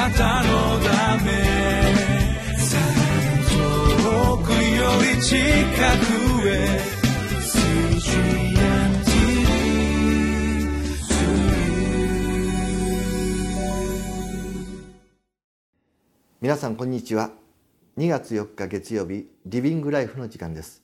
なたのため遠くより近くへ皆さんこんにちは。2月4日月曜日リビングライフの時間です。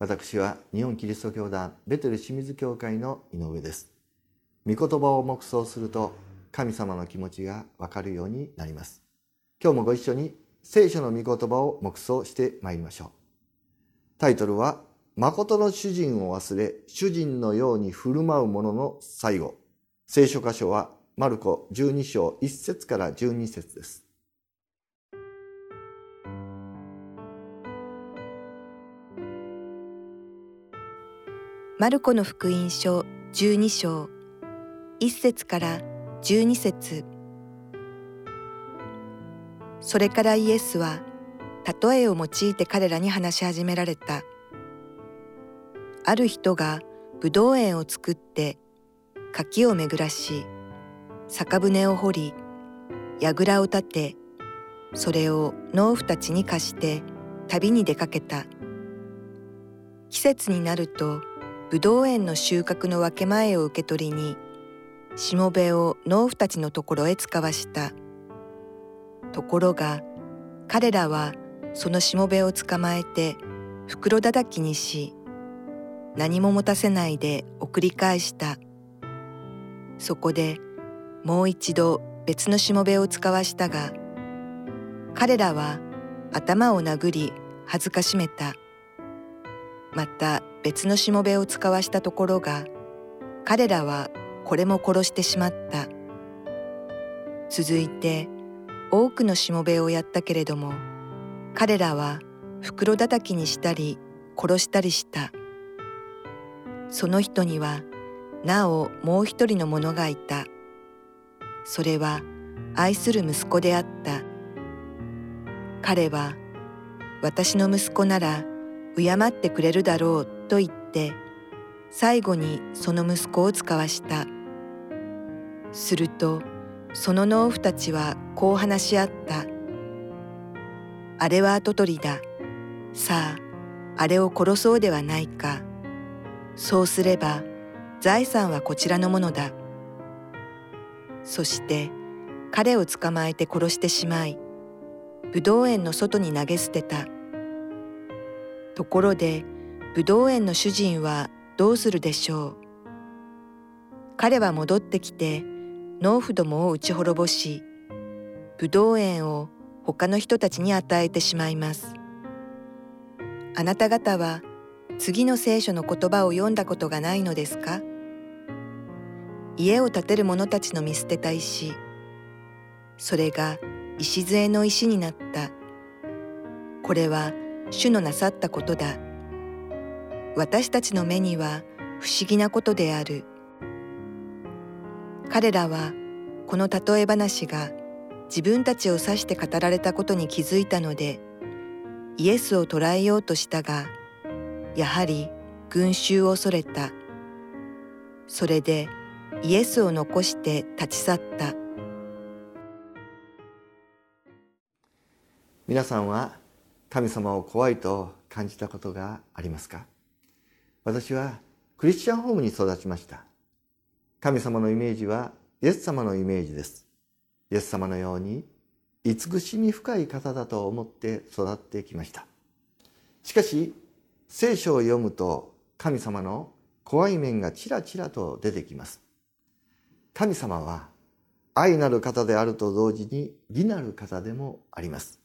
私は日本キリスト教団ベテル清水教会の井上です。御言葉を黙想すると神様の気持ちがわかるようになります。今日もご一緒に聖書の御言葉を黙想してまいりましょう。タイトルは誠の主人を忘れ主人のように振る舞う者の最後。聖書箇所はマルコ12章1節から12節です。マルコの福音書12章1節から12節。それからイエスは例えを用いて彼らに話し始められた。ある人がぶどう園を作って柿を巡らし酒舟を掘り櫓を立てそれを農夫たちに貸して旅に出かけた。季節になるとぶどう園の収穫の分け前を受け取りにしもべを農夫たちのところへ使わした。ところが彼らはそのしもべを捕まえて袋叩きにし何も持たせないで送り返した。そこでもう一度別のしもべを使わしたが彼らは頭を殴り恥ずかしめた。また別のしもべを使わしたところが彼らはこれも殺してしまった。続いて多くのしもべをやったけれども彼らは袋叩きにしたり殺したりした。その人にはなおもう一人の者がいた。それは愛する息子であった。彼は私の息子なら敬ってくれるだろうと言って最後にその息子を使わした。するとその農夫たちはこう話し合った。あれは跡取りだ。さああれを殺そうではないか。そうすれば財産はこちらのものだ。そして彼を捕まえて殺してしまいぶどう園の外に投げ捨てた。ところでぶどう園の主人はどうするでしょう。彼は戻ってきて農夫どもを打ち滅ぼしぶどう園を他の人たちに与えてしまいます。あなた方は次の聖書の言葉を読んだことがないのですか？家を建てる者たちの見捨てた石それが礎の石になった。これは主のなさったことだ。私たちの目には不思議なことである。彼らはこの例え話が自分たちを指して語られたことに気づいたのでイエスを捕らえようとしたがやはり群衆を恐れた。それでイエスを残して立ち去った。皆さんは神様を怖いと感じたことがありますか？私はクリスチャンホームに育ちました。神様のイメージはイエス様のイメージです。イエス様のように慈しみ深い方だと思って育ってきました。しかし聖書を読むと神様の怖い面がちらちらと出てきます。神様は愛なる方であると同時に義なる方でもあります。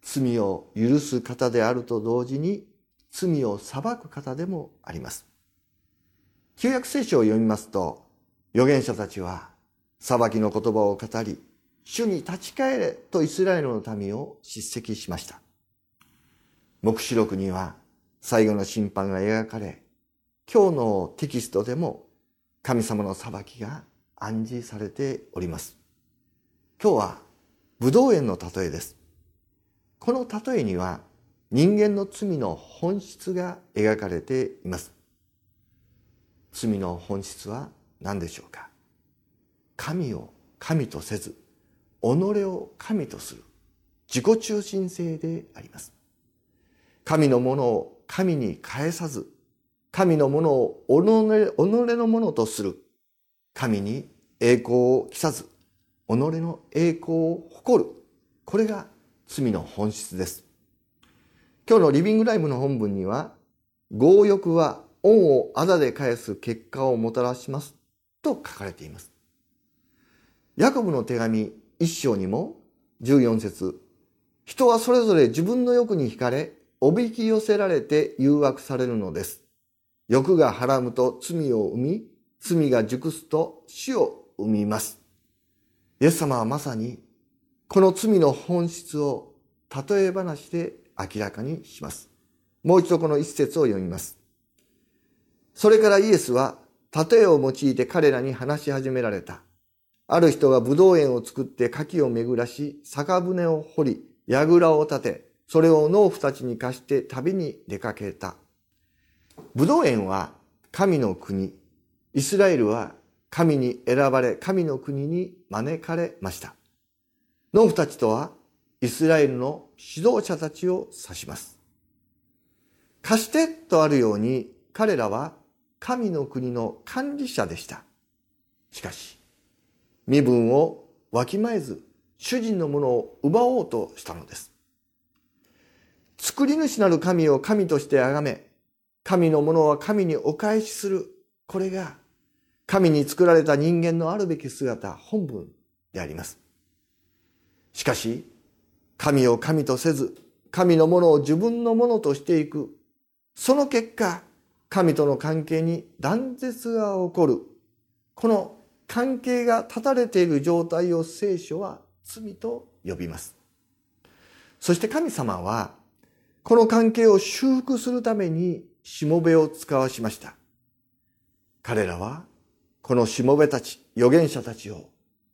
罪を許す方であると同時に罪を裁く方でもあります。旧約聖書を読みますと、預言者たちは裁きの言葉を語り、主に立ち返れとイスラエルの民を叱責しました。目視録には最後の審判が描かれ、今日のテキストでも神様の裁きが暗示されております。今日は武道園の例えです。この例えには人間の罪の本質が描かれています。罪の本質は何でしょうか？神を神とせず、己を神とする自己中心性であります。神のものを神に返さず、神のものを己のものとする。神に栄光を着さず、己の栄光を誇る。これが罪の本質です。今日のリビングライブの本文には、強欲は恩をあだで返す結果をもたらしますと書かれています。ヤコブの手紙一章にも14節人はそれぞれ自分の欲に惹かれ、おびき寄せられて誘惑されるのです。欲がはらむと罪を生み、罪が熟すと死を生みます。イエス様はまさにこの罪の本質を例え話で明らかにします。もう一度この一節を読みます。それからイエスは例えを用いて彼らに話し始められた。ある人が葡萄園を作って柿を巡らし、酒舟を掘り、櫓を立て、それを農夫たちに貸して旅に出かけた。葡萄園は神の国。イスラエルは神に選ばれ、神の国に招かれました。農夫たちとはイスラエルの指導者たちを指します。貸してとあるように彼らは神の国の管理者でした。しかし、身分をわきまえず主人のものを奪おうとしたのです。作り主なる神を神として崇め、神のものは神にお返しする。これが神に作られた人間のあるべき姿、本文であります。しかし、神を神とせず、神のものを自分のものとしていく。その結果、神との関係に断絶が起こる。この関係が断たれている状態を聖書は罪と呼びます。そして神様は、この関係を修復するためにしもべを使わしました。彼らは、このしもべたち、預言者たちを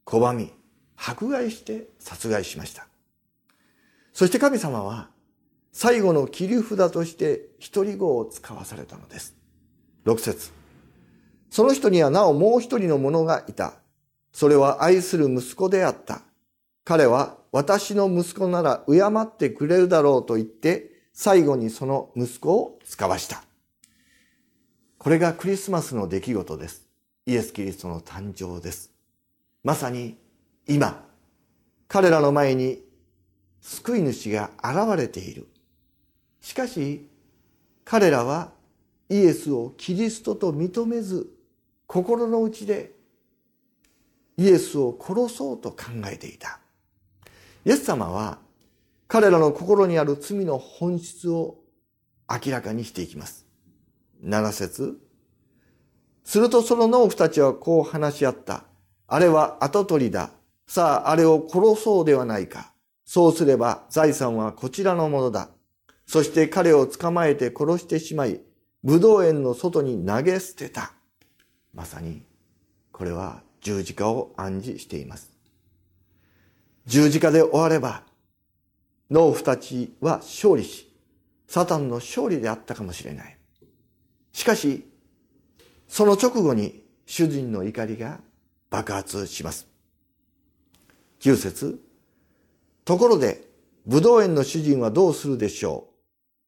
拒み、迫害して殺害しました。そして神様は、最後の切り札として一人子を使わされたのです。六節その人にはなおもう一人の者がいた。それは愛する息子であった。彼は私の息子なら敬ってくれるだろうと言って、最後にその息子を使わした。これがクリスマスの出来事です。イエス・キリストの誕生です。まさに今、彼らの前に救い主が現れている。しかし、彼らはイエスをキリストと認めず、心の内でイエスを殺そうと考えていた。イエス様は彼らの心にある罪の本質を明らかにしていきます。7節するとその農夫たちはこう話し合った。あれは跡取りだ。さあ、あれを殺そうではないか。そうすれば財産はこちらのものだ。そして彼を捕まえて殺してしまい、武道園の外に投げ捨てた。まさに、これは十字架を暗示しています。十字架で終われば、農夫たちは勝利し、サタンの勝利であったかもしれない。しかし、その直後に主人の怒りが爆発します。9節ところで、武道園の主人はどうするでしょう？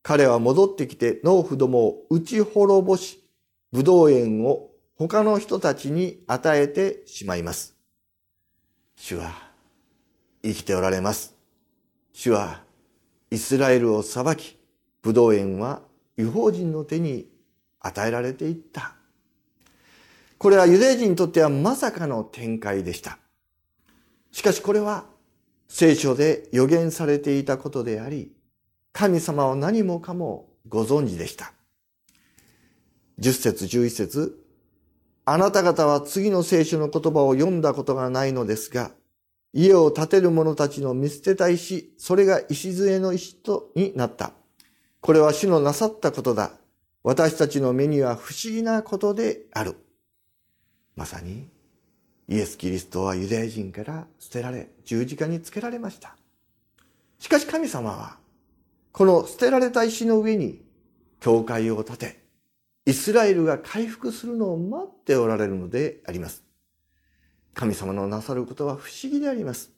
彼は戻ってきて農夫どもを打ち滅ぼし、武道園を他の人たちに与えてしまいます。主は生きておられます。主はイスラエルを裁き、武道園は違法人の手に与えられていった。これはユダヤ人にとってはまさかの展開でした。しかしこれは聖書で予言されていたことであり、神様は何もかもご存知でした。10節11節あなた方は次の聖書の言葉を読んだことがないのですが、家を建てる者たちの見捨てた石、それが礎の石とになった。これは主のなさったことだ。私たちの目には不思議なことである。まさに、イエス・キリストはユダヤ人から捨てられ、十字架につけられました。しかし神様は、この捨てられた石の上に、教会を建て、イスラエルが回復するのを待っておられるのであります。神様のなさることは不思議であります。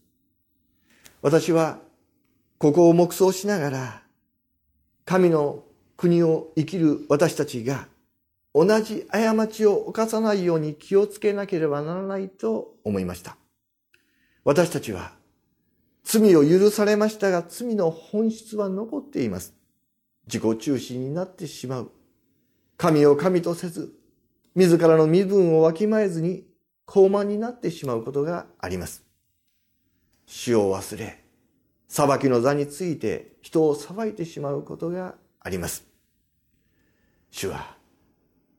私はここを黙想しながら神の国を生きる私たちが同じ過ちを犯さないように気をつけなければならないと思いました。私たちは罪を許されましたが罪の本質は残っています。自己中心になってしまう。神を神とせず、自らの身分をわきまえずに高慢になってしまうことがあります。主を忘れ、裁きの座について人を裁いてしまうことがあります。主は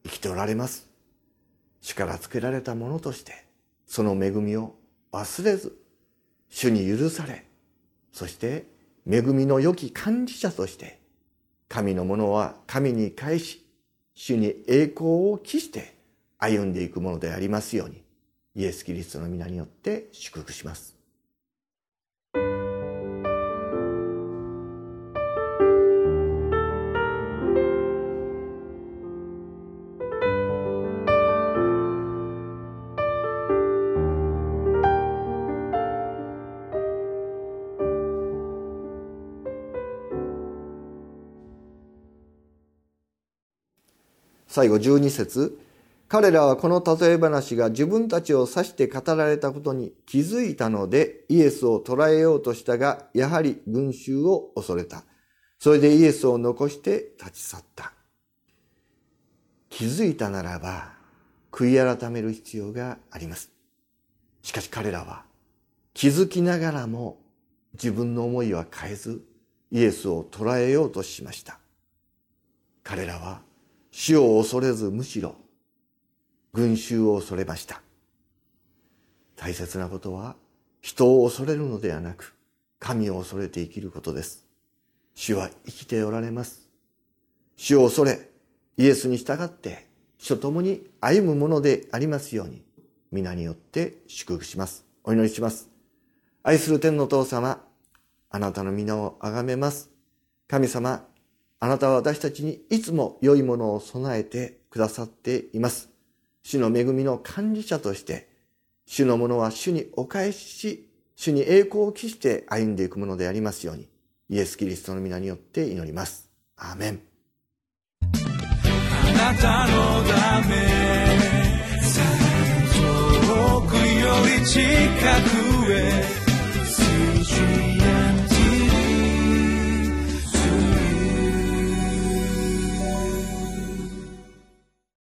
生きておられます。主からつけられたものとして、その恵みを忘れず、主に許され、そして恵みの良き管理者として、神のものは神に返し、主に栄光を期して歩んでいくものでありますように、イエス・キリストの皆によって祝福します。最後12節彼らはこの例え話が自分たちを指して語られたことに気づいたのでイエスを捕らえようとしたが、やはり群衆を恐れた。それでイエスを残して立ち去った。気づいたならば悔い改める必要があります。しかし彼らは気づきながらも自分の思いは変えずイエスを捕らえようとしました。彼らは死を恐れずむしろ群衆を恐れました。大切なことは人を恐れるのではなく神を恐れて生きることです。主は生きておられます。主を恐れイエスに従って主と共に歩むものでありますように皆によって祝福します。お祈りします。愛する天の父様、あなたの皆をあがめます。神様、あなたは私たちにいつも良いものを備えてくださっています。主の恵みの管理者として、主のものは主にお返しし、主に栄光を期して歩んでいくものでありますように、イエス・キリストの皆によって祈ります。アーメン。あなたのため、遠くより近くへ、